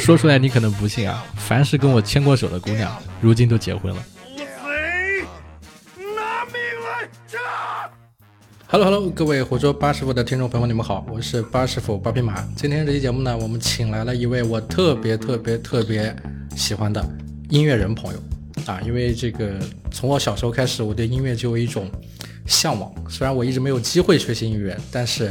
说出来你可能不信啊，凡是跟我牵过手的姑娘，如今都结婚了。拿命来炸！Hello Hello，各位湖州八师傅的听众朋友们，你们好，我是八师傅八匹马。今天这期节目呢，我们请来了一位我特别特别特别喜欢的音乐人朋友啊，因为这个从我小时候开始，我对音乐就有一种向往。虽然我一直没有机会学习音乐，但是。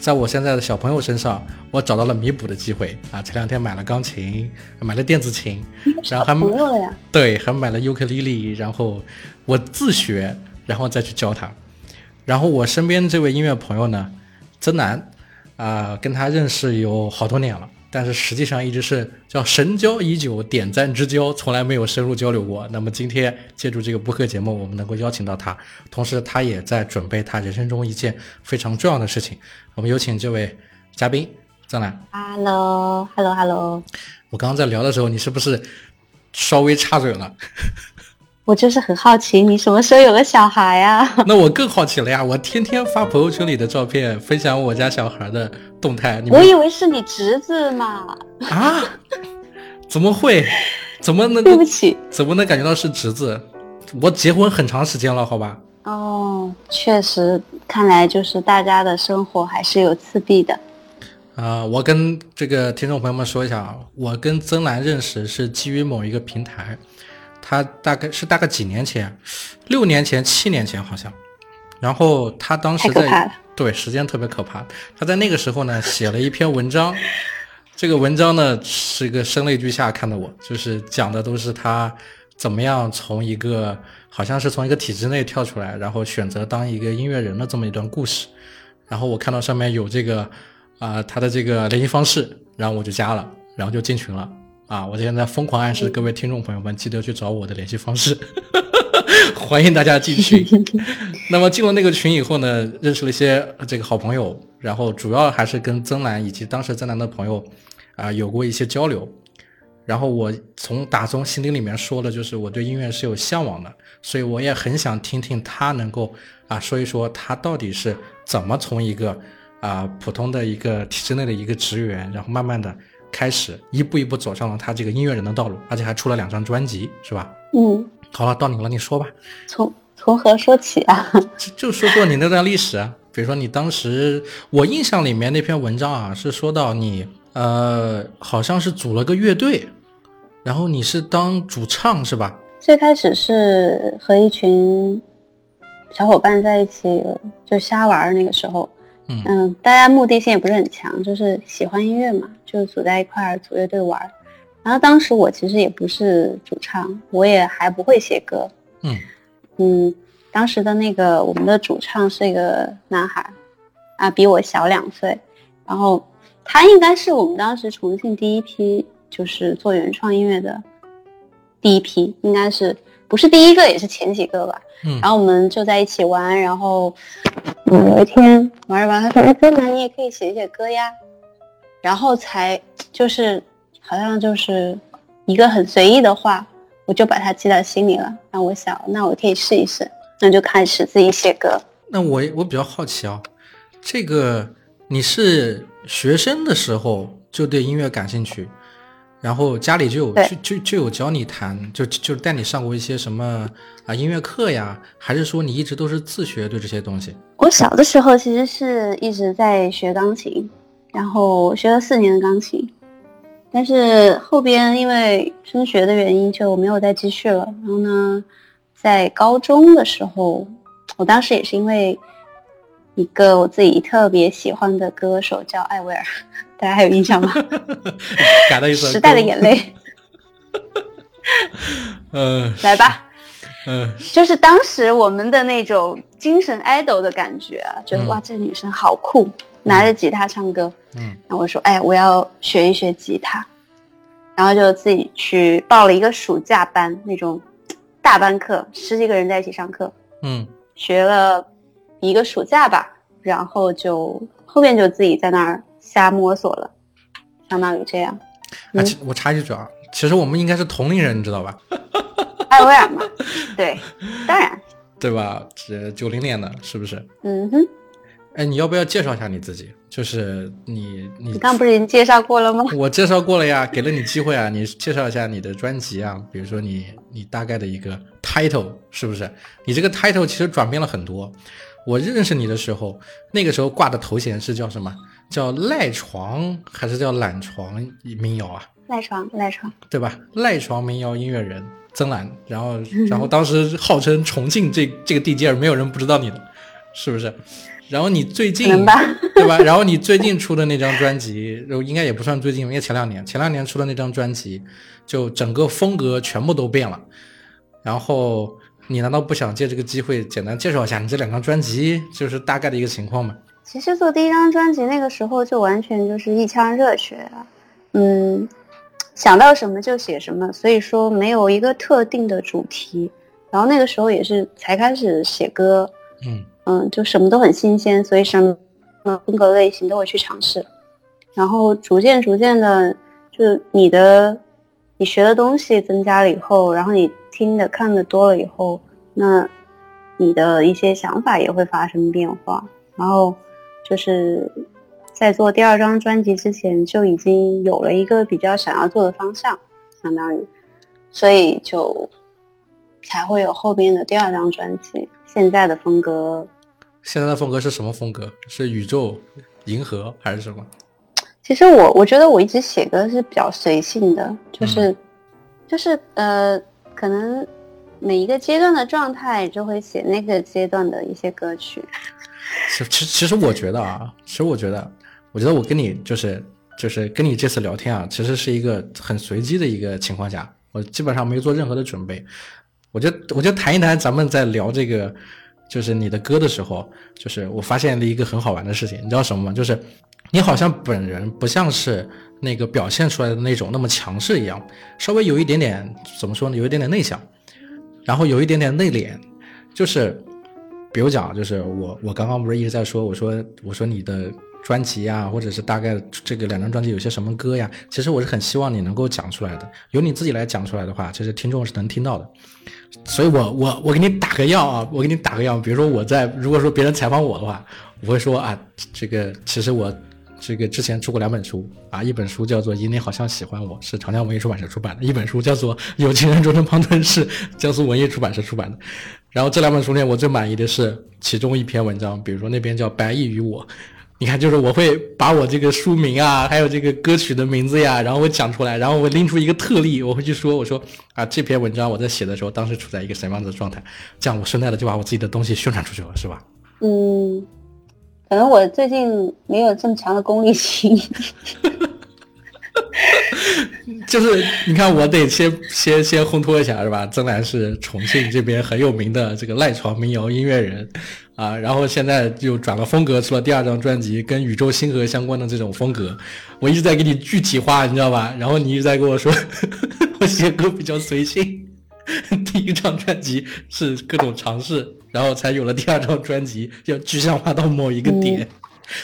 在我现在的小朋友身上，我找到了弥补的机会啊！前两天买了钢琴，买了电子琴，然后还买了对，还买了尤克里里，然后我自学，然后再去教他。然后我身边这位音乐朋友呢，曾楠啊，跟他认识有好多年了。但是实际上一直是叫神交已久，点赞之交，从来没有深入交流过。那么今天借助这个播客节目，我们能够邀请到他，同时他也在准备他人生中一件非常重要的事情。我们有请这位嘉宾张兰。Hello，Hello，Hello。我刚刚在聊的时候，你是不是稍微插嘴了？我就是很好奇，你什么时候有个小孩呀？那我更好奇了呀！我天天发朋友圈里的照片，分享我家小孩的动态。我以为是你侄子嘛？啊？怎么会？怎么能？对不起，怎么能感觉到是侄子？我结婚很长时间了，好吧？哦，确实，看来就是大家的生活还是有次第的。啊，我跟这个听众朋友们说一下啊，我跟曾兰认识是基于某一个平台。他大概是大概几年前，六年前、七年前好像，然后他当时在对时间特别可怕。他在那个时候呢写了一篇文章，这个文章呢是一个声泪俱下看的我，就是讲的都是他怎么样从一个好像是从一个体制内跳出来，然后选择当一个音乐人的这么一段故事。然后我看到上面有这个啊他的这个联系方式，然后我就加了，然后就进群了。啊！我现在疯狂暗示各位听众朋友们，记得去找我的联系方式，欢迎大家进群。那么进了那个群以后呢，认识了一些这个好朋友，然后主要还是跟曾兰以及当时曾兰的朋友啊有过一些交流。然后我从打从心底里面说的，就是我对音乐是有向往的，所以我也很想听听他能够啊说一说他到底是怎么从一个啊普通的一个体制内的一个职员，然后慢慢的。开始一步一步走上了他这个音乐人的道路，而且还出了两张专辑，是吧？嗯，好了，到你了，你说吧。从从何说起啊？就 就说说你那段历史啊，比如说你当时，我印象里面那篇文章啊，是说到你呃，好像是组了个乐队，然后你是当主唱是吧？最开始是和一群小伙伴在一起就瞎玩那个时候。嗯，大家目的性也不是很强，就是喜欢音乐嘛，就组在一块儿组乐队玩。然后当时我其实也不是主唱，我也还不会写歌。嗯嗯，当时的那个我们的主唱是一个男孩，啊，比我小两岁。然后他应该是我们当时重庆第一批就是做原创音乐的第一批，应该是不是第一个也是前几个吧。嗯，然后我们就在一起玩，然后。有一天玩着玩，他说：“哎，哥们，你也可以写写歌呀。”然后才就是好像就是一个很随意的话，我就把它记在心里了。然后我想，那我可以试一试，那就开始自己写歌。那我我比较好奇啊，这个你是学生的时候就对音乐感兴趣？然后家里就有就就就有教你弹，就就带你上过一些什么啊音乐课呀？还是说你一直都是自学对这些东西？我小的时候其实是一直在学钢琴，然后学了四年的钢琴，但是后边因为升学的原因就没有再继续了。然后呢，在高中的时候，我当时也是因为一个我自己特别喜欢的歌手叫艾薇儿。大家还有印象吗？时代的眼泪。嗯，来吧。嗯，就是当时我们的那种精神 idol 的感觉啊，觉得哇，这女生好酷，拿着吉他唱歌。嗯，然后我说，哎，我要学一学吉他，然后就自己去报了一个暑假班，那种大班课，十几个人在一起上课。嗯，学了一个暑假吧，然后就后面就自己在那儿。瞎摸索了，相当于这样。啊，我插一句啊，其实我们应该是同龄人，你知道吧？艾薇儿嘛，对，当然，对吧？这九零年的，是不是？嗯哼。哎，你要不要介绍一下你自己？就是你你你刚不是已经介绍过了吗？我介绍过了呀，给了你机会啊，你介绍一下你的专辑啊，比如说你你大概的一个 title 是不是？你这个 title 其实转变了很多。我认识你的时候，那个时候挂的头衔是叫什么？叫赖床还是叫懒床民谣啊？赖床，赖床，对吧？赖床民谣音乐人曾兰，然后然后当时号称重庆这这个地界儿没有人不知道你的，是不是？然后你最近吧对吧？然后你最近出的那张专辑，应该也不算最近，因为前两年前两年出的那张专辑，就整个风格全部都变了。然后你难道不想借这个机会简单介绍一下你这两张专辑，就是大概的一个情况吗？其实做第一张专辑那个时候就完全就是一腔热血啊，嗯，想到什么就写什么，所以说没有一个特定的主题。然后那个时候也是才开始写歌，嗯嗯，就什么都很新鲜，所以什么风格类型都会去尝试。然后逐渐逐渐的，就你的你学的东西增加了以后，然后你听的看的多了以后，那你的一些想法也会发生变化。然后就是在做第二张专辑之前，就已经有了一个比较想要做的方向，相当于，所以就才会有后边的第二张专辑。现在的风格现在的风格是什么风格？是宇宙、银河还是什么？其实我我觉得我一直写歌是比较随性的，就是、就是呃，可能每一个阶段的状态就会写那个阶段的一些歌曲。其其其实我觉得啊，其实我觉得，我觉得我跟你就是就是跟你这次聊天啊，其实是一个很随机的一个情况下，我基本上没做任何的准备。我就我就谈一谈咱们在聊这个就是你的歌的时候，就是我发现了一个很好玩的事情，你知道什么吗？就是你好像本人不像是那个表现出来的那种那么强势一样，稍微有一点点怎么说呢？有一点点内向，然后有一点点内敛，就是。比如讲，就是我我刚刚不是一直在说，我说我说你的专辑呀，或者是大概这个两张专辑有些什么歌呀，其实我是很希望你能够讲出来的。由你自己来讲出来的话，其实听众是能听到的。所以我我我给你打个样啊，我给你打个样。比如说我在如果说别人采访我的话，我会说啊，这个其实我这个之前出过两本书啊，一本书叫做《你好像喜欢我》，是长江文艺出版社出版的；一本书叫做《有情人终成方寸》，是江苏文艺出版社出版的。然后这两本书里，我最满意的是其中一篇文章，比如说那篇叫《白蚁与我》，你看，就是我会把我这个书名啊，还有这个歌曲的名字呀，然后我讲出来，然后我拎出一个特例，我会去说，我说啊，这篇文章我在写的时候，当时处在一个什么样子的状态，这样我顺带的就把我自己的东西宣传出去了，是吧？嗯，可能我最近没有这么强的功利心。就是你看，我得先先先烘托一下，是吧？曾兰是重庆这边很有名的这个赖床民谣音乐人啊，然后现在又转了风格，出了第二张专辑，跟宇宙星河相关的这种风格。我一直在给你具体化，你知道吧？然后你一直在跟我说，我写歌比较随性。第一张专辑是各种尝试，然后才有了第二张专辑，要具象化到某一个点。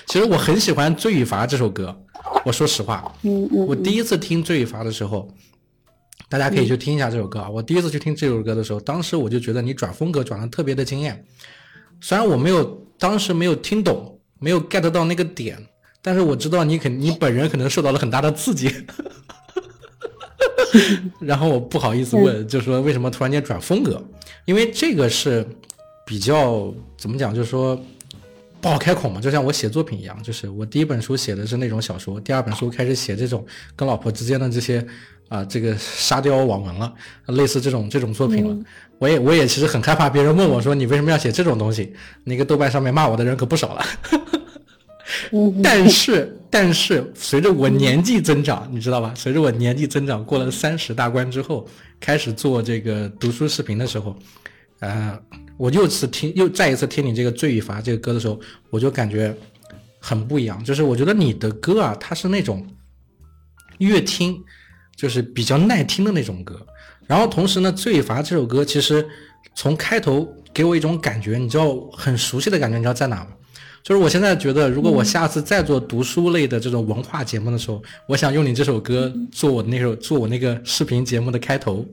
其实我很喜欢《罪与罚》这首歌，我说实话，嗯嗯，我第一次听《罪与罚》的时候，大家可以去听一下这首歌啊。我第一次去听这首歌的时候，当时我就觉得你转风格转的特别的惊艳。虽然我没有当时没有听懂，没有 get 到那个点，但是我知道你肯你本人可能受到了很大的刺激。然后我不好意思问，就说为什么突然间转风格？因为这个是比较怎么讲，就是说。不好开口嘛，就像我写作品一样，就是我第一本书写的是那种小说，第二本书开始写这种跟老婆之间的这些啊、这个沙雕网文了，类似这种这种作品了。我也我也其实很害怕别人问我说你为什么要写这种东西，那个豆瓣上面骂我的人可不少了。但是但是随着我年纪增长，你知道吧？随着我年纪增长，过了三十大关之后，开始做这个读书视频的时候，呃。我又次听，又再一次听你这个《罪与罚》这个歌的时候，我就感觉很不一样。就是我觉得你的歌啊，它是那种越听就是比较耐听的那种歌。然后同时呢，《罪与罚》这首歌其实从开头给我一种感觉，你知道很熟悉的感觉，你知道在哪吗？就是我现在觉得，如果我下次再做读书类的这种文化节目的时候，我想用你这首歌做我那首做我那个视频节目的开头。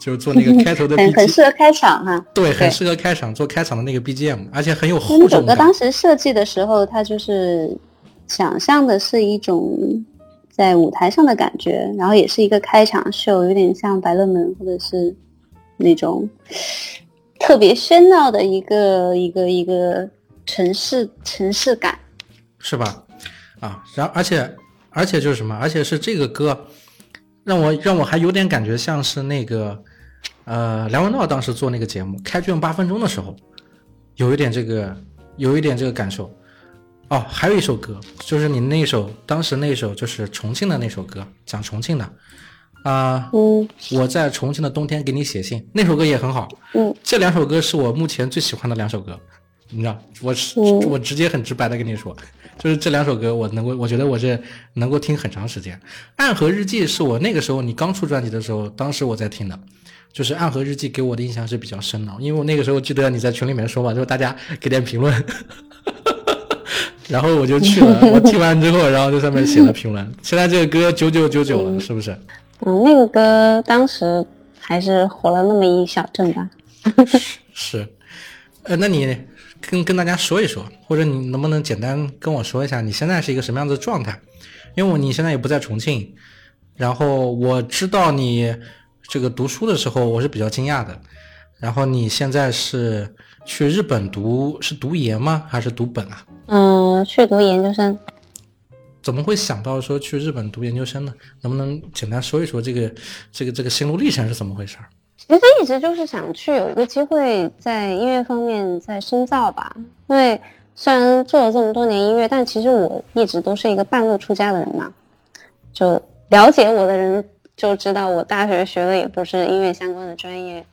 就是做那个开头的很很 BGM，适合开场哈。对，很适合开场做开场的那个 BGM，而且很有那首歌。当时设计的时候，它就是想象的是一种在舞台上的感觉，然后也是一个开场秀，有点像百乐门或者是那种特别喧闹的一个一个一个城市城市感。是吧？啊，然而且而且就是什么？而且是这个歌，让我让我还有点感觉像是那个，呃，梁文道当时做那个节目《开卷八分钟》的时候，有一点这个，有一点这个感受。哦，还有一首歌，就是你那首当时那首就是重庆的那首歌，讲重庆的，啊、嗯我在重庆的冬天给你写信，那首歌也很好。嗯，这两首歌是我目前最喜欢的两首歌，你知道，我是、嗯我直接很直白的跟你说，就是这两首歌我能够，我觉得我是能够听很长时间。《暗河日记》是我那个时候你刚出专辑的时候，当时我在听的，就是《暗河日记》给我的印象是比较深的，因为我那个时候记得你在群里面说嘛，就是大家给点评论。然后我就去了，我听完之后，然后在上面写了评论。现在这个歌九九九九了，是不是？嗯，那个歌当时还是火了那么一小阵吧。是，呃，那你跟跟大家说一说，或者你能不能简单跟我说一下你现在是一个什么样子的状态？因为我你现在也不在重庆，然后我知道你这个读书的时候，我是比较惊讶的。然后你现在是去日本读是读研吗？还是读本啊？嗯，去读研究生。怎么会想到说去日本读研究生呢？能不能简单说一说这个这个这个心路历程是怎么回事儿？其实一直就是想去有一个机会在音乐方面再深造吧，因为虽然做了这么多年音乐，但其实我一直都是一个半路出家的人嘛。就了解我的人就知道，我大学学的也不是音乐相关的专业，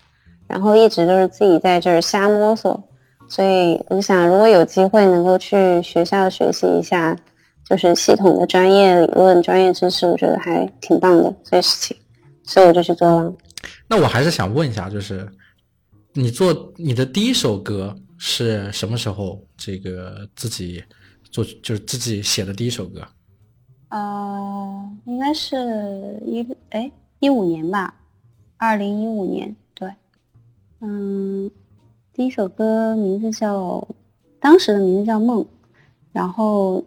然后一直都是自己在这儿瞎摸索。所以我想，如果有机会能够去学校学习一下，就是系统的专业理论、专业知识，我觉得还挺棒的这个事情，所以我就去做了。那我还是想问一下，就是你做你的第一首歌是什么时候？这个自己做就是自己写的第一首歌？呃，应该是一哎一五年吧，二零一五年，对，嗯，第一首歌名字叫，当时的名字叫《梦》，然后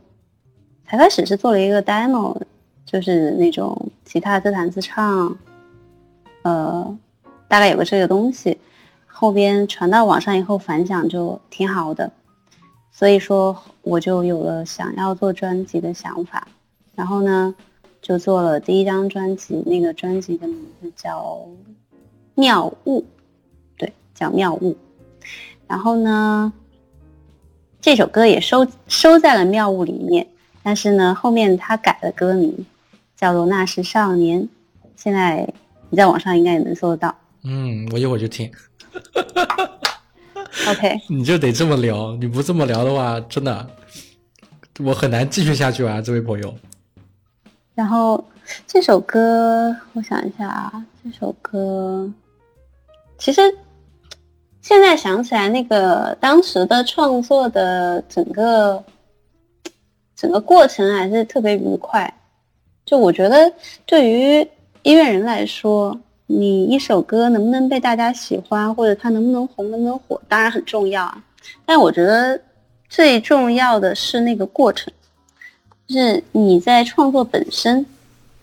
才开始是做了一个 demo，就是那种吉他自弹自唱，呃，大概有个这个东西，后边传到网上以后反响就挺好的，所以说我就有了想要做专辑的想法。然后呢，就做了第一张专辑，那个专辑的名字叫《妙物》，对，叫《妙物》。然后呢，这首歌也收收在了《妙物》里面，但是呢，后面他改了歌名，叫做《那时少年》。现在你在网上应该也能搜得到。嗯，我一会儿就听。OK，你就得这么聊，你不这么聊的话，真的我很难继续下去啊，这位朋友。然后这首歌，我想一下啊，这首歌其实现在想起来，那个当时的创作的整个整个过程还是特别愉快。就我觉得，对于音乐人来说，你一首歌能不能被大家喜欢，或者它能不能红、能不能火，当然很重要啊。但我觉得最重要的是那个过程。就是你在创作本身，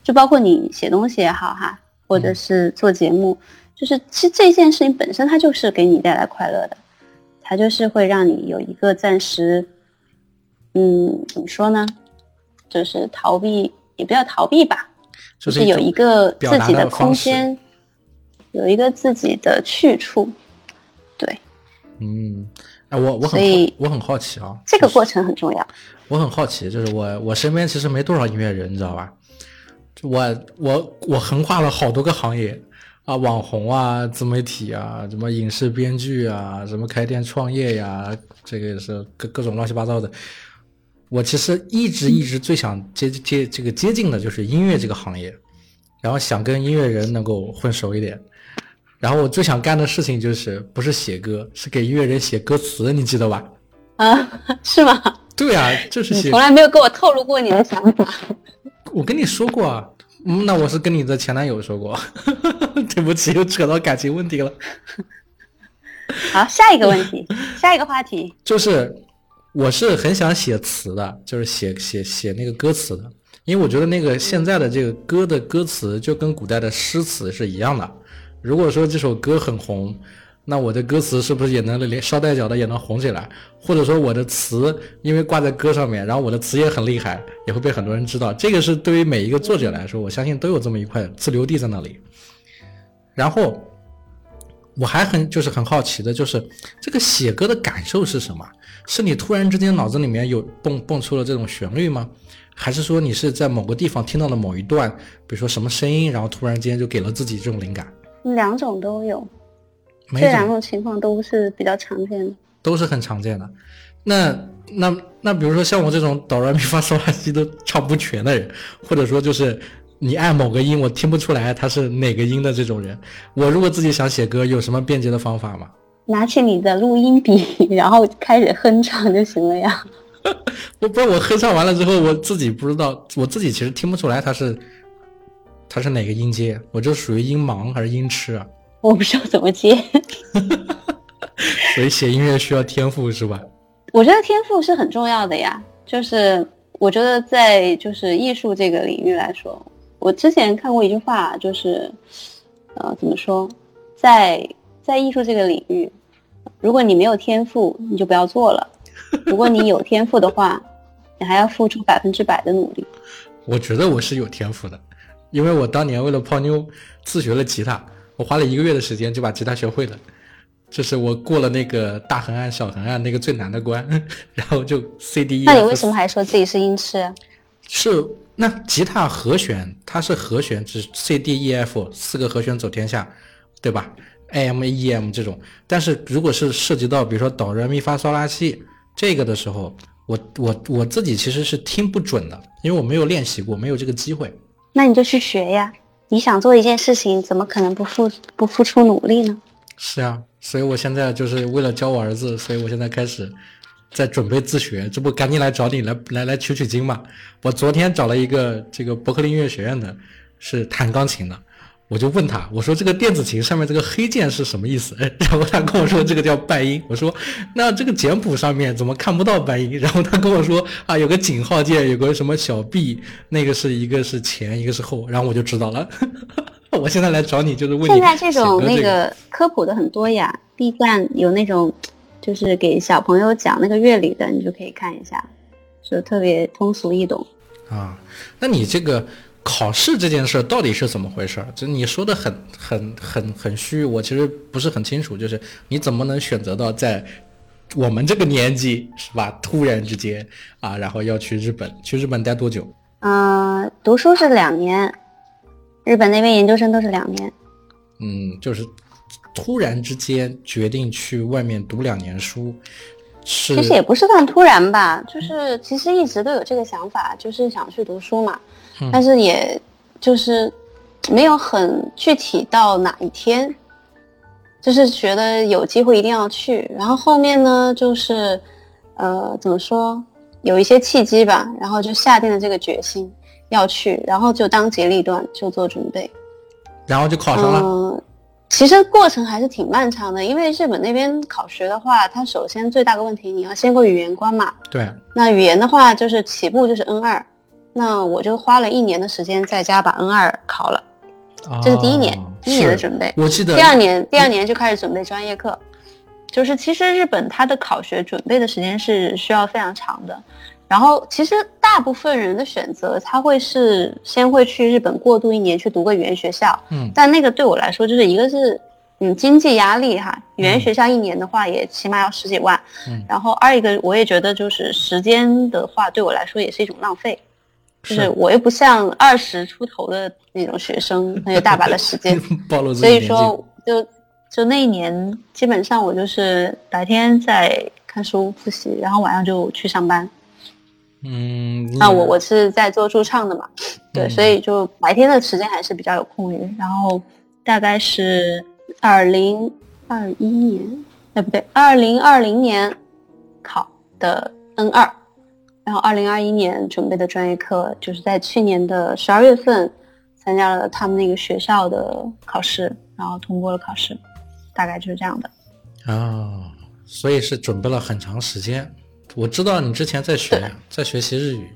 就包括你写东西也好哈，或者是做节目，就是其实这件事情本身它就是给你带来快乐的，它就是会让你有一个暂时，嗯，怎么说呢，就是逃避也不叫逃避吧，就是有一个自己的空间，有一个自己的去处，对，嗯，哎，我我很好我很好奇啊，这个过程很重要。我很好奇，就是我我身边其实没多少音乐人，你知道吧？我我我横跨了好多个行业啊，网红啊，自媒体啊，什么影视编剧啊，什么开店创业呀，这个也是各各种乱七八糟的。我其实一直一直最想接接这个接近的就是音乐这个行业，然后想跟音乐人能够混熟一点。然后我最想干的事情就是不是写歌，是给音乐人写歌词，你记得吧？啊，是吗？对啊，就是写你从来没有跟我透露过你的想法。我跟你说过啊，嗯，那我是跟你的前男友说过，对 对不起，又扯到感情问题了。好，下一个问题，下一个话题，就是我是很想写词的，就是写写写那个歌词的，因为我觉得那个现在的这个歌的歌词就跟古代的诗词是一样的。如果说这首歌很红，那我的歌词是不是也能连捎带脚的也能红起来？或者说我的词因为挂在歌上面，然后我的词也很厉害，也会被很多人知道。这个是对于每一个作者来说，我相信都有这么一块自留地在那里。然后我还很就是很好奇的，就是这个写歌的感受是什么？是你突然之间脑子里面有蹦蹦出了这种旋律吗？还是说你是在某个地方听到了某一段，比如说什么声音，然后突然间就给了自己这种灵感？两种都有，这两种情况都是比较常见的。都是很常见的。那那那，比如说像我这种哆来咪发嗦拉西都唱不全的人，或者说就是你按某个音我听不出来它是哪个音的这种人，我如果自己想写歌，有什么便捷的方法吗？拿起你的录音笔，然后开始哼唱就行了呀。我 不是我哼唱完了之后，我自己不知道，我自己其实听不出来它是它是哪个音阶，我就属于音盲还是音痴啊？我不知道怎么接。所以写音乐需要天赋是吧？我觉得天赋是很重要的呀，就是我觉得在就是艺术这个领域来说，我之前看过一句话，就是呃怎么说，在在艺术这个领域，如果你没有天赋，你就不要做了；如果你有天赋的话，你还要付出百分之百的努力。我觉得我是有天赋的，因为我当年为了泡妞自学了吉他，我花了一个月的时间就把吉他学会了。这是我过了那个大横按、小横按那个最难的关，然后就 C D E。那你为什么还说自己是音痴？是那吉他和弦，它是和弦，只 C D E F 四个和弦走天下，对吧？A M E M 这种，但是如果是涉及到比如说哆来咪发嗦拉西这个的时候，我我我自己其实是听不准的，因为我没有练习过，没有这个机会。那你就去学呀！你想做一件事情，怎么可能不付不付出努力呢？是啊，所以我现在就是为了教我儿子，所以我现在开始在准备自学，这不赶紧来找你来来来取取经嘛。我昨天找了一个这个伯克利音乐学院的，是弹钢琴的，我就问他，我说这个电子琴上面这个黑键是什么意思？然后他跟我说这个叫半音。我说那这个简谱上面怎么看不到半音？然后他跟我说啊，有个井号键，有个什么小 b，那个是一个是前，一个是后，然后我就知道了。我现在来找你就是问你现在这种那个科普的很多呀，B 站有那种就是给小朋友讲那个乐理的，你就可以看一下，就特别通俗易懂。啊，那你这个考试这件事儿到底是怎么回事儿？就你说的很很很很虚，我其实不是很清楚。就是你怎么能选择到在我们这个年纪是吧？突然之间啊，然后要去日本，去日本待多久？嗯、读书是两年，日本那边研究生都是两年。嗯，就是突然之间决定去外面读两年书，是其实也不是算突然吧，就是其实一直都有这个想法，就是想去读书嘛，嗯但是也就是没有很具体到哪一天，就是觉得有机会一定要去。然后后面呢，就是呃怎么说，有一些契机吧，然后就下定了这个决心要去，然后就当机立断就做准备。然后就考上了。嗯，其实过程还是挺漫长的，因为日本那边考学的话，它首先最大的问题你要先过语言关嘛。对，那语言的话，就是起步就是 N 二，那我就花了一年的时间在家把 N 二考了，这是第一年，哦第一年的准备。我记得第二年，第二年就开始准备专业课，就是其实日本它的考学准备的时间是需要非常长的。然后其实大部分人的选择，他会是先会去日本过渡一年，去读个语言学校。嗯但那个对我来说，就是一个是嗯经济压力哈，语言学校一年的话也起码要十几万。嗯然后二一个我也觉得就是时间的话，对我来说也是一种浪费。就是是我又不像二十出头的那种学生，那有大把的时间。所以说就就那一年，基本上我就是白天在看书复习，然后晚上就去上班。嗯，那我我是在做驻唱的嘛，对，嗯所以就白天的时间还是比较有空余。然后大概是二零二一年，哎不对，二零二零年考的 N 二，然后二零二一年准备的专业课就是在去年的十二月份参加了他们那个学校的考试，然后通过了考试，大概就是这样的。哦，所以是准备了很长时间。我知道你之前在学，在学习日语，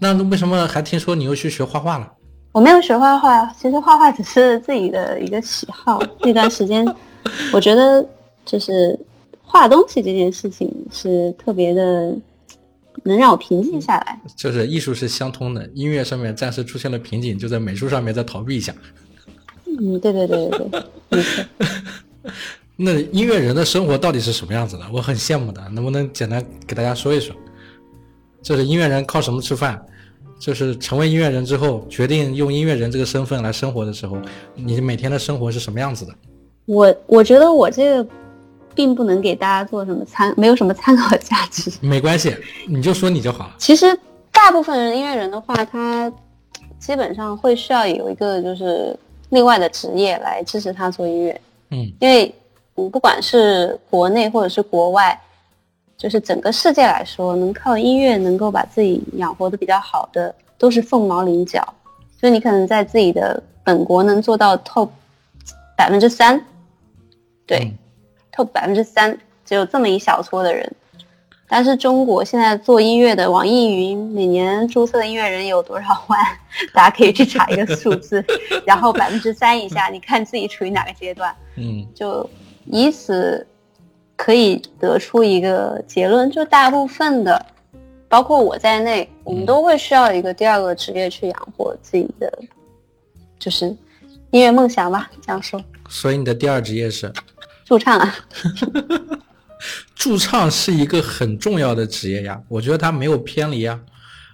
那为什么还听说你又去学画画了？我没有学画画，其实画画只是自己的一个喜好。那段时间，我觉得就是画东西这件事情是特别的，能让我平静下来。就是艺术是相通的，音乐上面暂时出现了瓶颈，就在美术上面再逃避一下。嗯，对对对对对，没错。那音乐人的生活到底是什么样子的？我很羡慕的，能不能简单给大家说一说？就是音乐人靠什么吃饭？就是成为音乐人之后，决定用音乐人这个身份来生活的时候，你每天的生活是什么样子的？我我觉得我这个并不能给大家做什么参，没有什么参考价值。没关系，你就说你就好了。其实大部分人音乐人的话，他基本上会需要有一个就是另外的职业来支持他做音乐，嗯因为嗯不管是国内或者是国外，就是整个世界来说，能靠音乐能够把自己养活的比较好的，都是凤毛麟角。所以你可能在自己的本国能做到 top 百分之三，对、嗯 top 百分之三，只有这么一小撮的人。但是中国现在做音乐的网易云每年注册的音乐人有多少万？大家可以去查一个数字，然后百分之三以下，你看自己处于哪个阶段，嗯就以此可以得出一个结论，就大部分的，包括我在内，我们都会需要一个第二个职业去养活自己的，就是音乐梦想吧，这样说，所以你的第二职业是驻唱啊。驻唱，是一个很重要的职业呀。我觉得它没有偏离呀。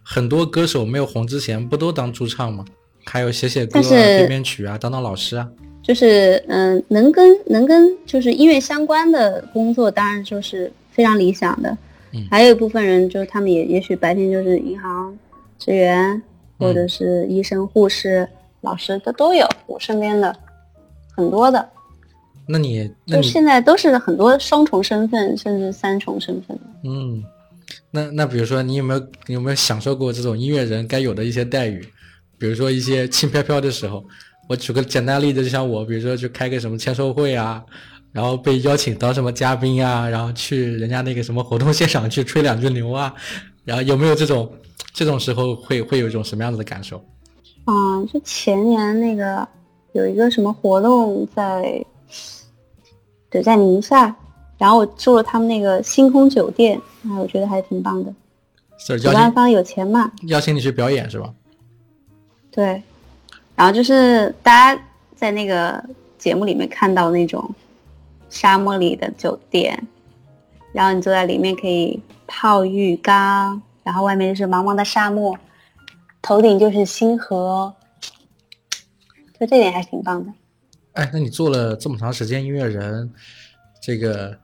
很多歌手没有红之前不都当驻唱吗？还有写写歌、啊、编编曲啊，当当老师啊。就是嗯，能跟能跟就是音乐相关的工作，当然就是非常理想的。嗯还有一部分人，就是他们也也许白天就是银行职员，或者是医生、护士、老师的都有。我身边的很多的，那你那你就现在都是很多双重身份，甚至三重身份。嗯，那那比如说你有没有你有没有享受过这种音乐人该有的一些待遇？比如说一些轻飘飘的时候，我举个简单例子，就像我，比如说去开个什么签售会啊，然后被邀请当什么嘉宾啊，然后去人家那个什么活动现场去吹两句牛啊，然后有没有这种这种时候会会有一种什么样子的感受？嗯，就前年那个有一个什么活动在，对，在宁夏，然后我住了他们那个星空酒店，啊，我觉得还挺棒的。主办方有钱嘛，邀请你去表演是吧？对，然后就是大家在那个节目里面看到那种沙漠里的酒店，然后你坐在里面可以泡浴缸，然后外面就是茫茫的沙漠，头顶就是星河，就这点还挺棒的。哎，那你做了这么长时间音乐人，这个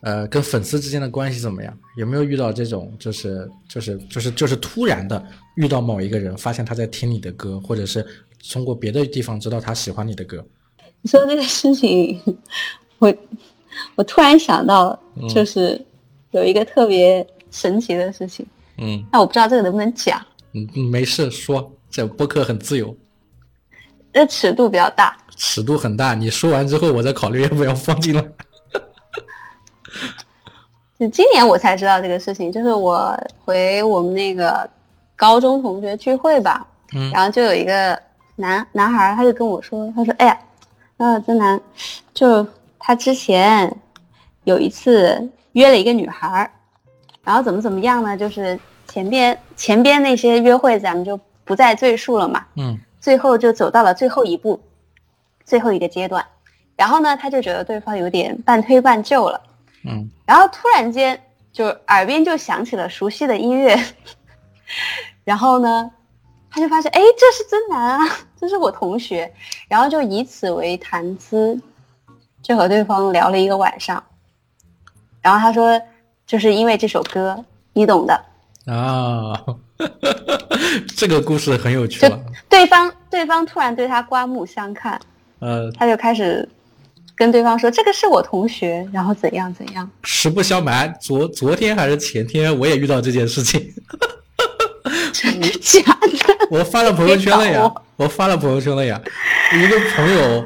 呃，跟粉丝之间的关系怎么样？有没有遇到这种就是就是就是就是突然的遇到某一个人，发现他在听你的歌，或者是通过别的地方知道他喜欢你的歌？你说这个事情，我我突然想到，就是有一个特别神奇的事情，嗯那我不知道这个能不能讲，嗯，嗯没事说，这播客很自由，这尺度比较大。尺度很大。你说完之后，我再考虑要不要放进来。就今年我才知道这个事情，就是我回我们那个高中同学聚会吧，嗯然后就有一个男男孩，他就跟我说，他说：“哎呀，那曾楠，就他之前有一次约了一个女孩，然后怎么怎么样呢？就是前边前边那些约会咱们就不再赘述了嘛，嗯最后就走到了最后一步，最后一个阶段，然后呢，他就觉得对方有点半推半就了。”嗯然后突然间就耳边就响起了熟悉的音乐，然后呢，他就发现，哎，这是真男啊，这是我同学，然后就以此为谈资，就和对方聊了一个晚上，然后他说，就是因为这首歌，你懂的，啊，这个故事很有趣就。对方对方突然对他刮目相看，呃，他就开始跟对方说，这个是我同学，然后怎样怎样，实不相瞒，昨昨天还是前天，我也遇到这件事情，真 的假的？我发了朋友圈了呀我。发了朋友圈了呀。一个朋友，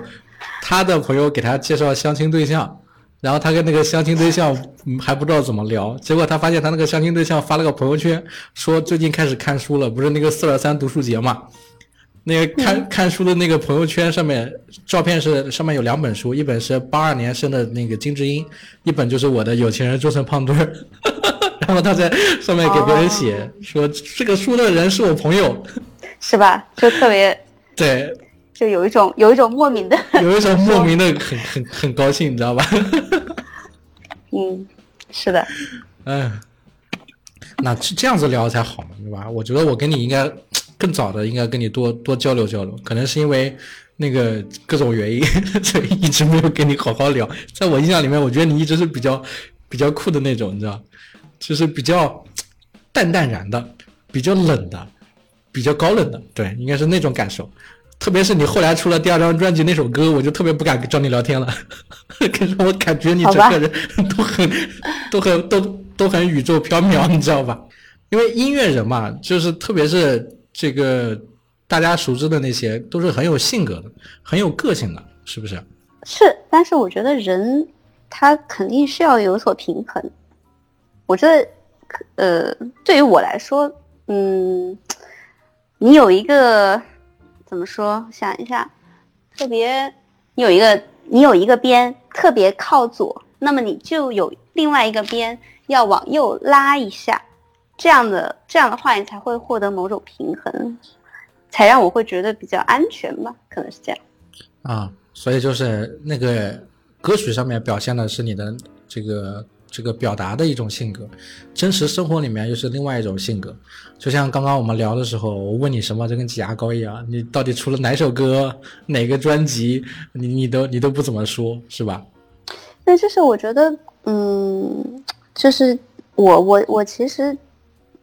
他的朋友给他介绍相亲对象，然后他跟那个相亲对象嗯还不知道怎么聊，结果他发现他那个相亲对象发了个朋友圈，说最近开始看书了，不是那个四二三读书节嘛？那个看、看书的那个朋友圈上面照片是上面有两本书，一本是八二年生的那个金智英，一本就是我的有钱人终成胖墩儿。然后他在上面给别人写、说这个书的人是我朋友，是吧？就特别，对，就有一种有一种莫名的，有一种莫名的 很很很高兴，你知道吧？嗯，是的，嗯，那是这样子聊才好嘛，对吧？我觉得我跟你应该更早的应该跟你多多交流交流，可能是因为那个各种原因，所以一直没有跟你好好聊。在我印象里面，我觉得你一直是比较比较酷的那种，你知道，就是比较淡淡然的，比较冷的，比较高冷的，对，应该是那种感受。特别是你后来出了第二张专辑那首歌，我就特别不敢找你聊天了，可是我感觉你整个人都很、都很、都都很宇宙缥缈，你知道吧？因为音乐人嘛，就是特别是这个大家熟知的那些，都是很有性格的，很有个性的，是不是？是，但是我觉得人他肯定是要有所平衡。我觉得，呃，对于我来说，嗯，你有一个怎么说？想一下，特别你有一个你有一个边特别靠左，那么你就有另外一个边要往右拉一下，这样的这样的话，你才会获得某种平衡，才让我会觉得比较安全吧，可能是这样。啊，所以就是那个歌曲上面表现的是你的这个这个表达的一种性格，真实生活里面又是另外一种性格。就像刚刚我们聊的时候，我问你什么，就跟挤牙膏一样，你到底出了哪首歌、哪个专辑，你你都你都不怎么说，是吧？那就是我觉得，嗯，就是我我我其实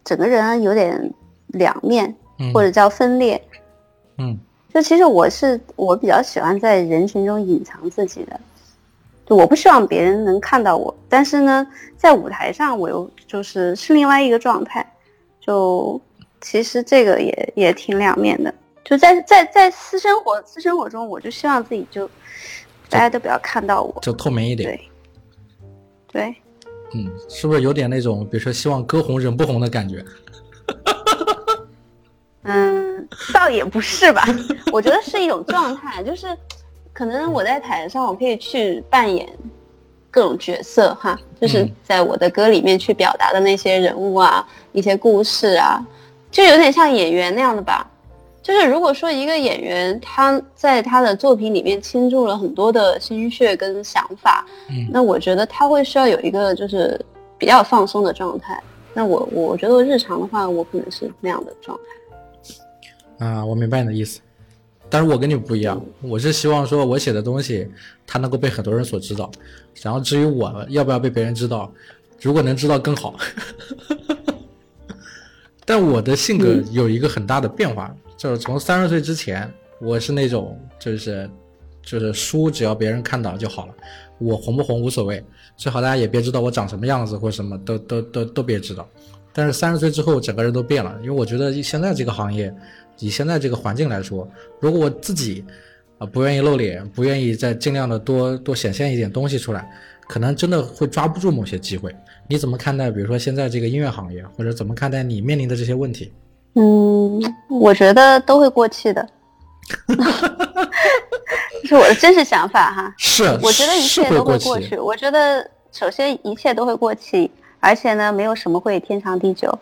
整个人有点两面，嗯或者叫分裂。嗯就其实我是我比较喜欢在人群中隐藏自己的，就我不希望别人能看到我，但是呢，在舞台上我又就是是另外一个状态，就其实这个也也挺两面的。就在在在私生活私生活中，我就希望自己就大家都不要看到我，就透明一点。对对，嗯，是不是有点那种，比如说希望歌红人不红的感觉？嗯，倒也不是吧，我觉得是一种状态，就是可能我在台上，我可以去扮演各种角色哈，就是嗯在我的歌里面去表达的那些人物啊、一些故事啊，就有点像演员那样的吧。就是如果说一个演员他在他的作品里面倾注了很多的心血跟想法，嗯那我觉得他会需要有一个就是比较放松的状态。那我我觉得日常的话，我可能是那样的状态。啊，我明白你的意思，但是我跟你不一样，我是希望说我写的东西，它能够被很多人所知道，然后至于我要不要被别人知道，如果能知道更好。但我的性格有一个很大的变化，就是从三十岁之前，我是那种就是就是书只要别人看到就好了，我红不红无所谓，最好大家也别知道我长什么样子或什么都都都都别知道。但是三十岁之后，整个人都变了，因为我觉得现在这个行业，以现在这个环境来说，如果我自己啊、不愿意露脸，不愿意再尽量的多多显现一点东西出来，可能真的会抓不住某些机会。你怎么看待，比如说现在这个音乐行业，或者怎么看待你面临的这些问题？嗯，我觉得都会过气的，这 是我的真实想法哈。是，我觉得一是切都会过去。我觉得首先一切都会过期，而且呢，没有什么会天长地久。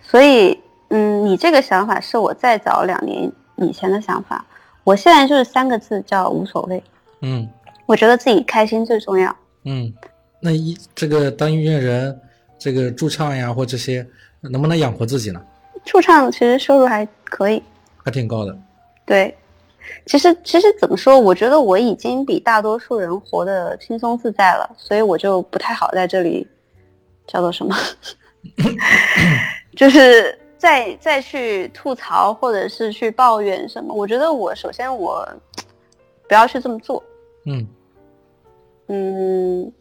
所以，嗯，你这个想法是我再早两年以前的想法。我现在就是三个字，叫无所谓。嗯我觉得自己开心最重要。嗯，那一这个当音乐人，这个驻唱呀或这些，能不能养活自己呢？驻唱其实收入还可以，还挺高的。对，其实其实怎么说？我觉得我已经比大多数人活得轻松自在了，所以我就不太好在这里叫做什么，就是再再去吐槽或者是去抱怨什么。我觉得我首先我不要去这么做，嗯，嗯，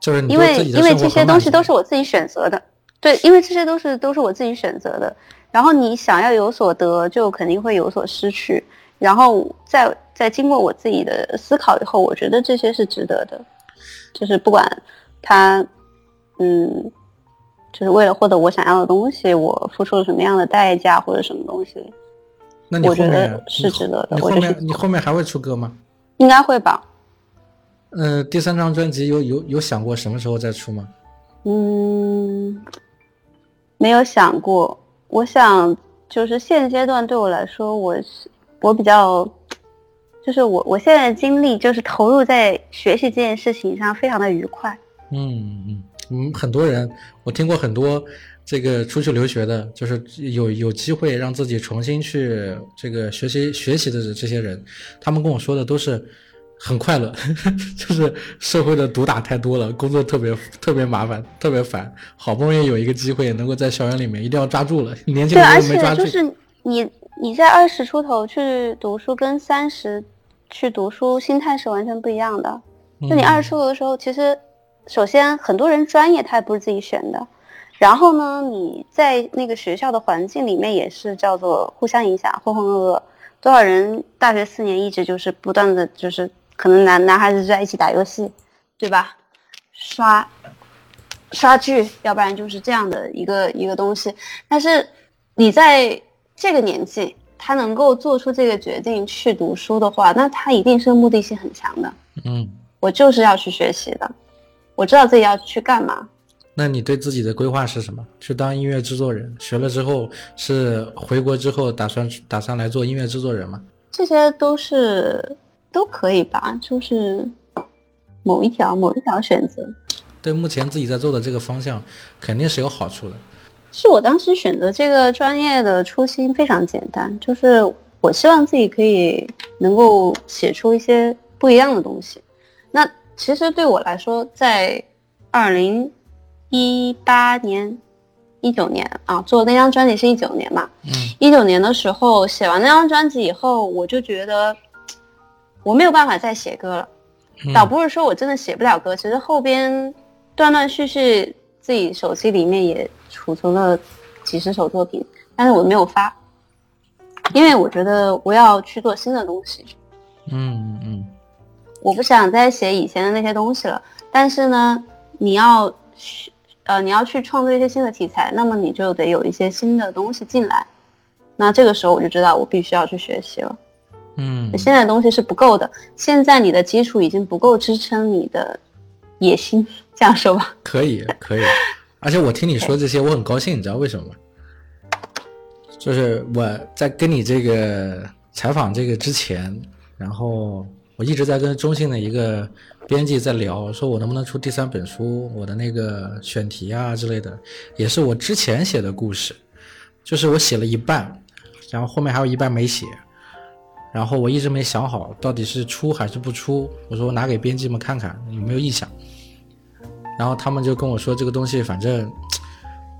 就是因为因为这些东西都是我自己选择的，对，因为这些都是都是我自己选择的。然后你想要有所得，就肯定会有所失去。然后在在经过我自己的思考以后，我觉得这些是值得的。就是不管他，嗯，就是为了获得我想要的东西，我付出了什么样的代价或者什么东西，那你觉面得是值得的你后面你后面还会出歌吗？应该会吧？呃，第三张专辑有有有想过什么时候再出吗？嗯，没有想过。我想，就是现阶段对我来说，我是我比较，就是我我现在的精力就是投入在学习这件事情上，非常的愉快。嗯嗯嗯，很多人我听过很多这个出去留学的，就是有有机会让自己重新去这个学习学习的这些人，他们跟我说的都是很快乐，就是社会的毒打太多了，工作特别特别麻烦，特别烦，好不容易有一个机会能够在校园里面，一定要抓住了，年轻对，的而时候没抓住。且就是你你在二十出头去读书，跟三十去读书心态是完全不一样的。就你嗯二十出头的时候，其实首先很多人专业他也不是自己选的，然后呢，你在那个学校的环境里面也是叫做互相影响，浑浑噩噩。多少人大学四年一直就是不断的就是可能男男孩子就在一起打游戏，对吧？刷刷剧，要不然就是这样的一个一个东西。但是你在这个年纪，他能够做出这个决定去读书的话，那他一定是目的性很强的。嗯，我就是要去学习的，我知道自己要去干嘛。那你对自己的规划是什么？去当音乐制作人，学了之后是回国之后打算打算来做音乐制作人吗？这些都是都可以吧，就是某一条某一条选择。对目前自己在做的这个方向，肯定是有好处的。是我当时选择这个专业的初心非常简单，就是我希望自己可以能够写出一些不一样的东西。那其实对我来说，在二零一八年、一九年啊，做那张专辑是一九年嘛，嗯。一九年的时候写完那张专辑以后，我就觉得我没有办法再写歌了。嗯。倒不是说我真的写不了歌，其实后边断断续续自己手机里面也储存了几十首作品，但是我没有发，因为我觉得我要去做新的东西，嗯嗯我不想再写以前的那些东西了。但是呢，你要去呃你要去创作一些新的题材，那么你就得有一些新的东西进来。那这个时候我就知道我必须要去学习了。嗯现在的东西是不够的，现在你的基础已经不够支撑你的野心，这样说吧。可以可以。而且我听你说这些，我很高兴，你知道为什么吗？就是我在跟你这个采访这个之前，然后我一直在跟中信的一个编辑在聊，说我能不能出第三本书，我的那个选题啊之类的，也是我之前写的故事，就是我写了一半，然后后面还有一半没写，然后我一直没想好到底是出还是不出，我说我拿给编辑们看看有没有意向，然后他们就跟我说这个东西反正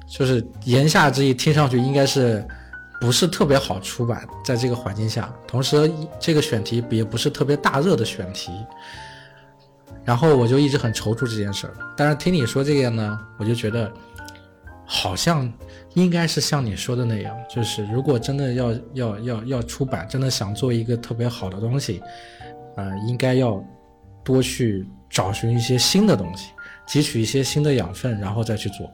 就是言下之意，听上去应该是不是特别好出版，在这个环境下，同时这个选题也不是特别大热的选题，然后我就一直很踌躇这件事儿。但是听你说这个呢，我就觉得好像应该是像你说的那样，就是如果真的要要要要出版，真的想做一个特别好的东西，呃，应该要多去找寻一些新的东西，汲取一些新的养分，然后再去做。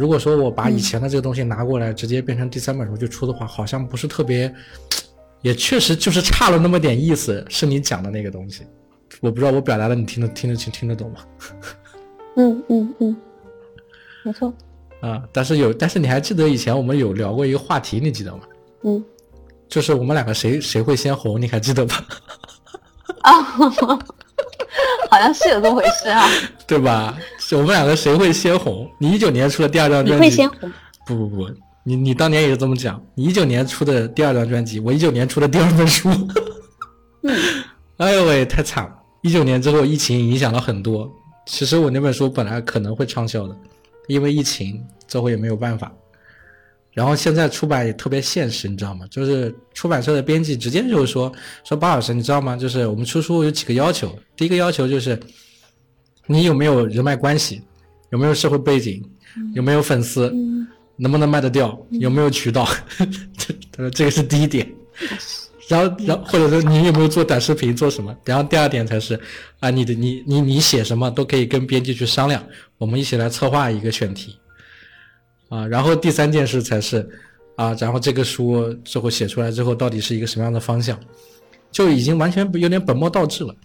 如果说我把以前的这个东西拿过来，直接变成第三本书去出的话，好像不是特别，也确实就是差了那么点意思。是你讲的那个东西，我不知道我表达的你听得听得清听得懂吗？嗯嗯嗯，没错。啊，但是有，但是你还记得以前我们有聊过一个话题，你记得吗？嗯就是我们两个谁谁会先红，你还记得吧？啊，好像是有这么回事啊。对吧？是我们两个谁会先红？你一九年出的第二张专辑，会先红，不不不，你你当年也是这么讲。你一九年出的第二张专辑，我一九年出的第二本书。嗯，哎呦喂，太惨了！一九年之后，疫情影响了很多。其实我那本书本来可能会畅销的，因为疫情，这回也没有办法。然后现在出版也特别现实，你知道吗？就是出版社的编辑直接就是说说巴老师，你知道吗？就是我们出书有几个要求，第一个要求就是你有没有人脉关系，有没有社会背景，有没有粉丝，嗯。能不能卖得掉，有没有渠道，这他说这个是第一点。然后，然后或者说你有没有做短视频，做什么？然后第二点才是，啊，你的你你你写什么都可以跟编辑去商量，我们一起来策划一个选题，啊，然后第三件事才是，啊，然后这个书最后写出来之后到底是一个什么样的方向，就已经完全有点本末倒置了。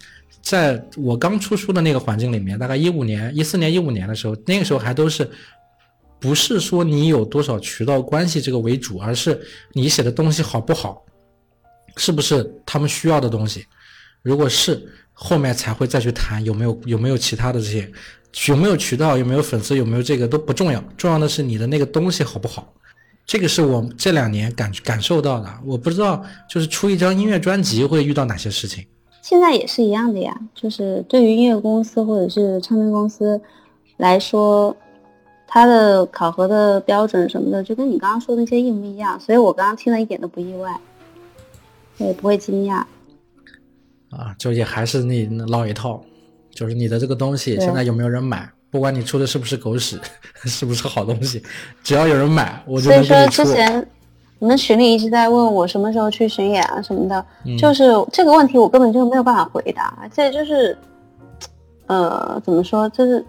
在我刚出书的那个环境里面，大概一五年、一四年、一五年的时候，那个时候还都是。不是说你有多少渠道关系这个为主，而是你写的东西好不好，是不是他们需要的东西？如果是，后面才会再去谈有没有有没有其他的这些，有没有渠道，有没有粉丝，有没有这个都不重要，重要的是你的那个东西好不好。这个是我这两年感感受到的。我不知道，就是出一张音乐专辑会遇到哪些事情。现在也是一样的呀，就是对于音乐公司或者是唱片公司来说，它的考核的标准什么的，就跟你刚刚说的那些一模一样，所以我刚刚听了一点都不意外，我也不会惊讶。啊，就也还是那那老一套，就是你的这个东西现在有没有人买，不管你出的是不是狗屎，是不是好东西，只要有人买，我就所以说能给你出之。前你们群里一直在问我什么时候去巡演啊什么的，嗯就是这个问题我根本就没有办法回答，这就是，呃，怎么说？就是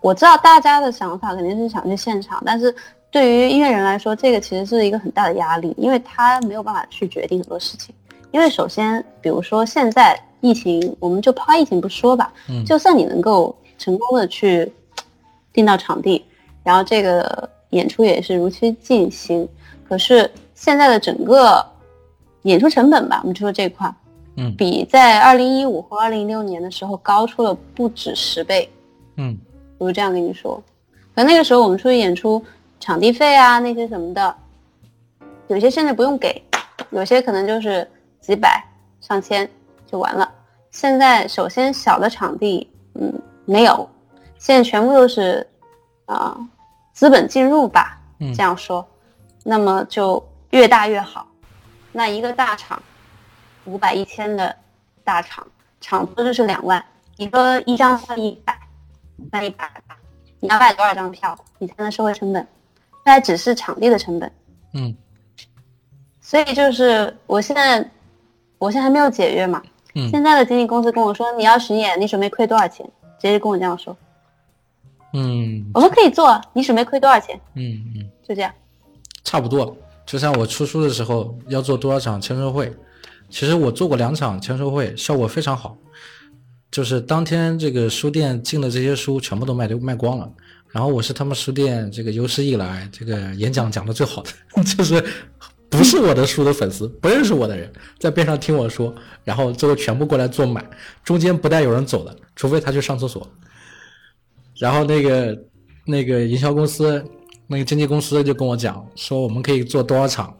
我知道大家的想法肯定是想去现场，但是对于音乐人来说，这个其实是一个很大的压力，因为他没有办法去决定很多事情。因为首先，比如说现在疫情，我们就抛开疫情不说吧，嗯就算你能够成功的去订到场地，然后这个演出也是如期进行，可是现在的整个演出成本吧，我们就说这块，嗯比在二零一五和二零一六年的时候高出了不止十倍。嗯我就这样跟你说。可那个时候我们出去演出，场地费啊那些什么的，有些甚至不用给，有些可能就是几百、上千就完了。现在首先小的场地，嗯，没有，现在全部都是啊、资本进入吧，嗯这样说，那么就越大越好。那一个大厂，五百、一千的大厂，场租就是两万，你说一张算一百，那一百吧，你要卖多少张票，你才能收回成本？那还只是场地的成本，嗯所以就是我现在，我现在还没有解约嘛。嗯现在的经纪公司跟我说，你要巡演，你准备亏多少钱？直接跟我这样说，嗯我们可以做，你准备亏多少钱？嗯嗯，就这样。差不多。就像我出书的时候要做多少场签售会，其实我做过两场签售会，效果非常好。就是当天这个书店进的这些书全部都卖都卖光了，然后我是他们书店这个有史以来这个演讲讲的最好的，就是不是我的书的粉丝，不认识我的人在边上听我说，然后最后全部过来做买，中间不带有人走的，除非他去上厕所。然后那个那个营销公司那个经纪公司就跟我讲说，我们可以做多少场，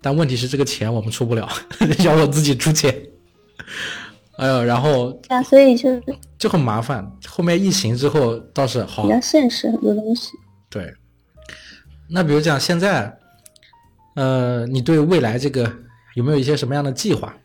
但问题是这个钱我们出不了，要我自己出钱。哎呦，然后啊，所以就是就很麻烦。后面疫情之后倒是好比，较现实很多东西。对。那比如讲现在，呃，你对未来这个有没有一些什么样的计划？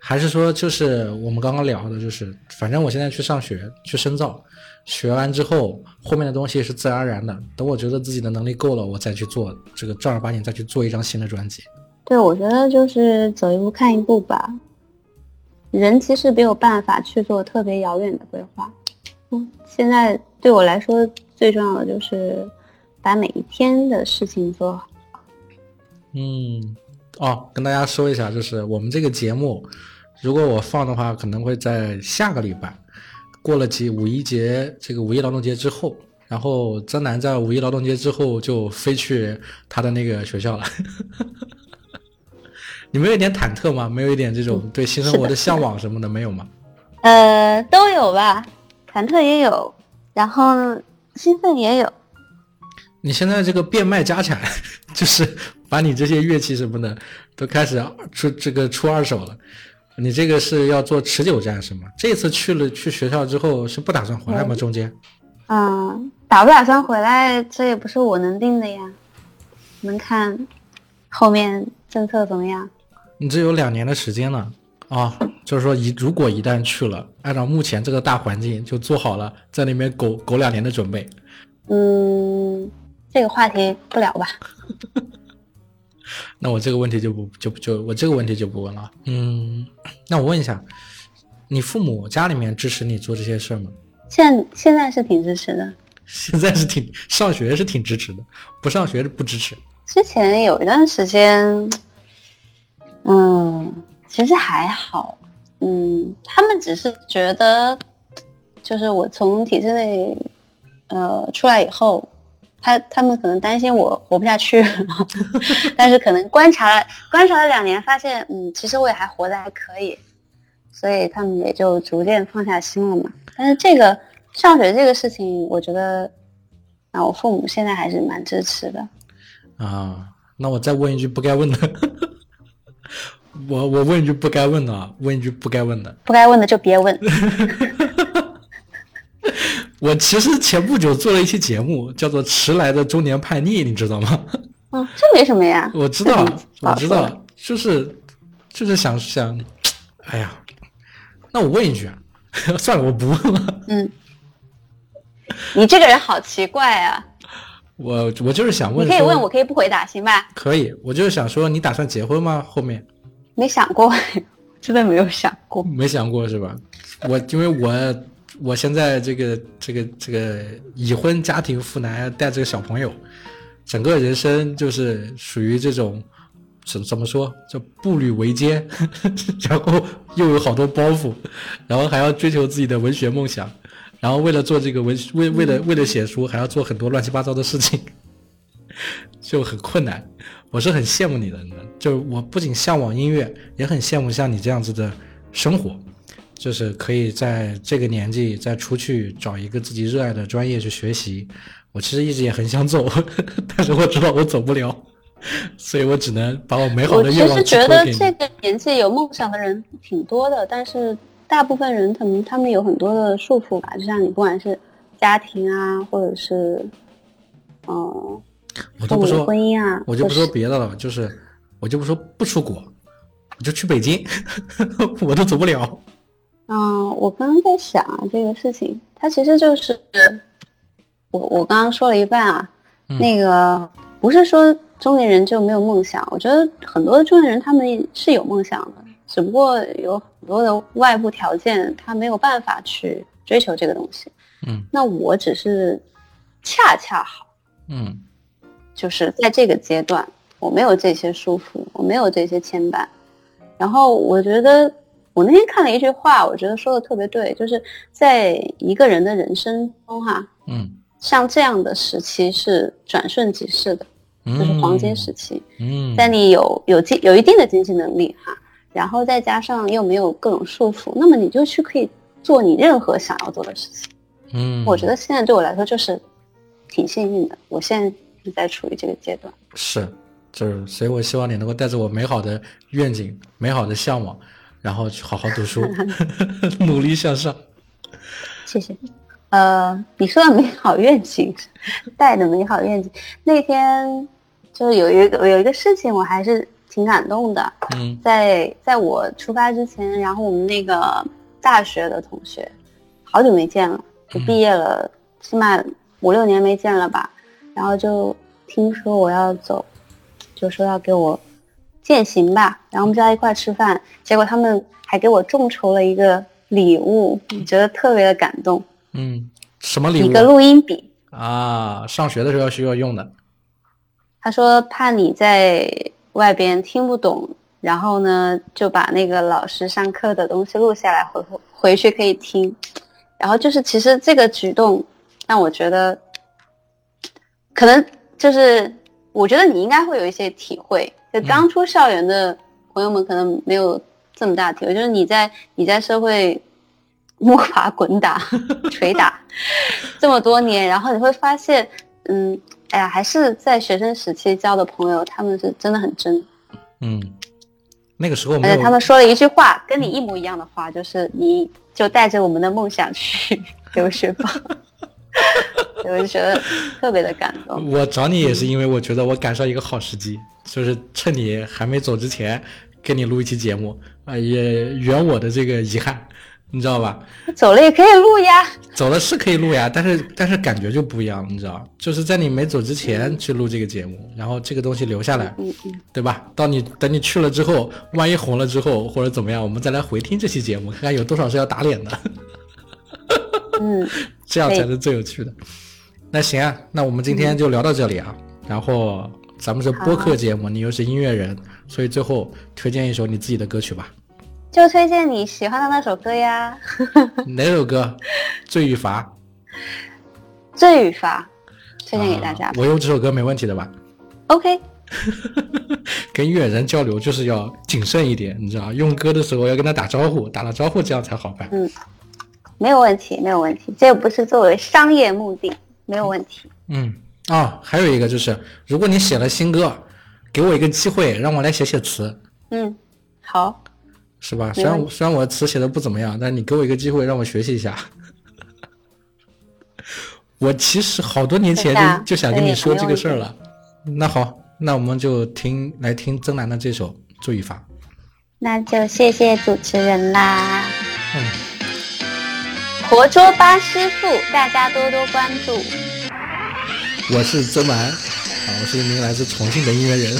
还是说就是我们刚刚聊的，就是反正我现在去上学去深造，学完之后后面的东西是自然而然的。等我觉得自己的能力够了，我再去做这个正儿八经再去做一张新的专辑。对，我觉得就是走一步看一步吧。人其实没有办法去做特别遥远的规划。嗯，现在对我来说最重要的就是把每一天的事情做好。嗯，哦，跟大家说一下，就是我们这个节目，如果我放的话，可能会在下个礼拜，过了几五一节这个五一劳动节之后，然后曾楠在五一劳动节之后就飞去他的那个学校了。你没有一点忐忑吗？没有一点这种对新生活的向往什么的没有吗？呃，都有吧，忐忑也有，然后兴奋也有。你现在这个变卖家产，就是把你这些乐器什么的都开始出这个出二手了。你这个是要做持久战是吗？这次去了去学校之后是不打算回来吗？中间？嗯，打不打算回来，这也不是我能定的呀，能看后面政策怎么样。你这有两年的时间了啊，就是说一如果一旦去了，按照目前这个大环境就做好了在那边苟苟两年的准备。嗯，这个话题不聊吧。那我这个问题就不就就我这个问题就不问了。嗯，那我问一下，你父母家里面支持你做这些事儿吗？现现在是挺支持的，现在是挺上学是挺支持的，不上学是不支持。之前有一段时间，嗯，其实还好，嗯，他们只是觉得，就是我从体制内，呃，出来以后，他他们可能担心我活不下去，但是可能观察了观察了两年，发现，嗯，其实我也还活得还可以，所以他们也就逐渐放下心了嘛。但是这个上学这个事情，我觉得，啊，我父母现在还是蛮支持的。啊，那我再问一句不该问的，我我问一句不该问的，啊，问一句不该问的，不该问的就别问。我其实前不久做了一期节目，叫做《迟来的中年叛逆》，你知道吗？嗯，这没什么呀。我知道，我知道，就是就是想想，哎呀，那我问一句，算了，我不问了。嗯，你这个人好奇怪啊。我我就是想问，你可以问，我可以不回答，行吧？可以，我就是想说，你打算结婚吗？后面没想过，真的没有想过，没想过是吧？我因为我我现在这个这个这个已婚家庭妇男带着个小朋友，整个人生就是属于这种怎怎么说，就步履维艰，然后又有好多包袱，然后还要追求自己的文学梦想。然后为了做这个文，为为了为了写书，还要做很多乱七八糟的事情，就很困难。我是很羡慕你的，就我不仅向往音乐，也很羡慕像你这样子的生活，就是可以在这个年纪再出去找一个自己热爱的专业去学习。我其实一直也很想走，但是我知道我走不了，所以我只能把我美好的愿望我其实觉得这个年纪有梦想的人挺多的，但是。大部分人可能他们有很多的束缚吧，就像你不管是家庭啊，或者是，嗯，我都不说婚姻啊，我就不说别的了，就是我就不说不出国，我就去北京，我都走不了。嗯，我刚刚在想啊，这个事情，它其实就是我我刚刚说了一半啊，那个不是说中年人就没有梦想，我觉得很多的中年人他们是有梦想的。只不过有很多的外部条件，他没有办法去追求这个东西。嗯，那我只是恰恰好，嗯，就是在这个阶段，我没有这些束缚，我没有这些牵绊。然后我觉得，我那天看了一句话，我觉得说的特别对，就是在一个人的人生中，哈，嗯，像这样的时期是转瞬即逝的，就是黄金时期。嗯，在你有有经有一定的经济能力，哈。然后再加上又没有各种束缚，那么你就去可以做你任何想要做的事情。嗯，我觉得现在对我来说就是挺幸运的，我现在是在处于这个阶段。是，就是，所以我希望你能够带着我美好的愿景、美好的向往，然后去好好读书，努力向上。谢谢。呃，你说的美好愿景，带的美好愿景，那天就是有一个有一个事情，我还是。挺感动的，嗯，在在我出发之前，然后我们那个大学的同学，好久没见了，就毕业了，起码五六年没见了吧，然后就听说我要走，就说要给我践行吧，然后我们就在一块吃饭，结果他们还给我众筹了一个礼物，觉得特别的感动，嗯，什么礼物？一个录音笔啊，上学的时候要需要用的。他说怕你在。外边听不懂，然后呢就把那个老师上课的东西录下来，回回去可以听。然后就是其实这个举动让我觉得，可能就是我觉得你应该会有一些体会。就刚出校园的朋友们可能没有这么大体会，就是你在你在社会摸爬滚打、捶打这么多年，然后你会发现，嗯。哎呀，还是在学生时期交的朋友，他们是真的很真。嗯，那个时候，而且他们说了一句话，跟你一模一样的话，就是你就带着我们的梦想去 留学吧。我就觉得特别的感动。我找你也是因为我觉得我赶上一个好时机，就是趁你还没走之前，跟你录一期节目啊，也圆我的这个遗憾。你知道吧？走了也可以录呀。走了是可以录呀，但是但是感觉就不一样，你知道？就是在你没走之前去录这个节目，然后这个东西留下来，嗯嗯，对吧？到你等你去了之后，万一红了之后或者怎么样，我们再来回听这期节目，看看有多少是要打脸的。嗯，这样才是最有趣的。那行啊，那我们今天就聊到这里啊。然后咱们是播客节目，你又是音乐人，所以最后推荐一首你自己的歌曲吧。就推荐你喜欢的那首歌呀。哪首歌？罪与罚。罪与罚，推荐给大家。我用这首歌没问题的吧？OK。跟音乐人交流就是要谨慎一点，你知道用歌的时候要跟他打招呼，打了招呼这样才好办。嗯，没有问题，没有问题，这又不是作为商业目的，没有问题。嗯。啊，还有一个就是，如果你写了新歌，给我一个机会，让我来写写词。嗯，好，是吧？虽然虽然我词写的不怎么样，但你给我一个机会，让我学习一下。我其实好多年前就就想跟你说这个事儿了。那好，那我们就听来听曾楠的这首《注意法》。那就谢谢主持人啦。嗯。活捉八师傅，大家多多关注。我是曾蛮，啊，我是一名来自重庆的音乐人。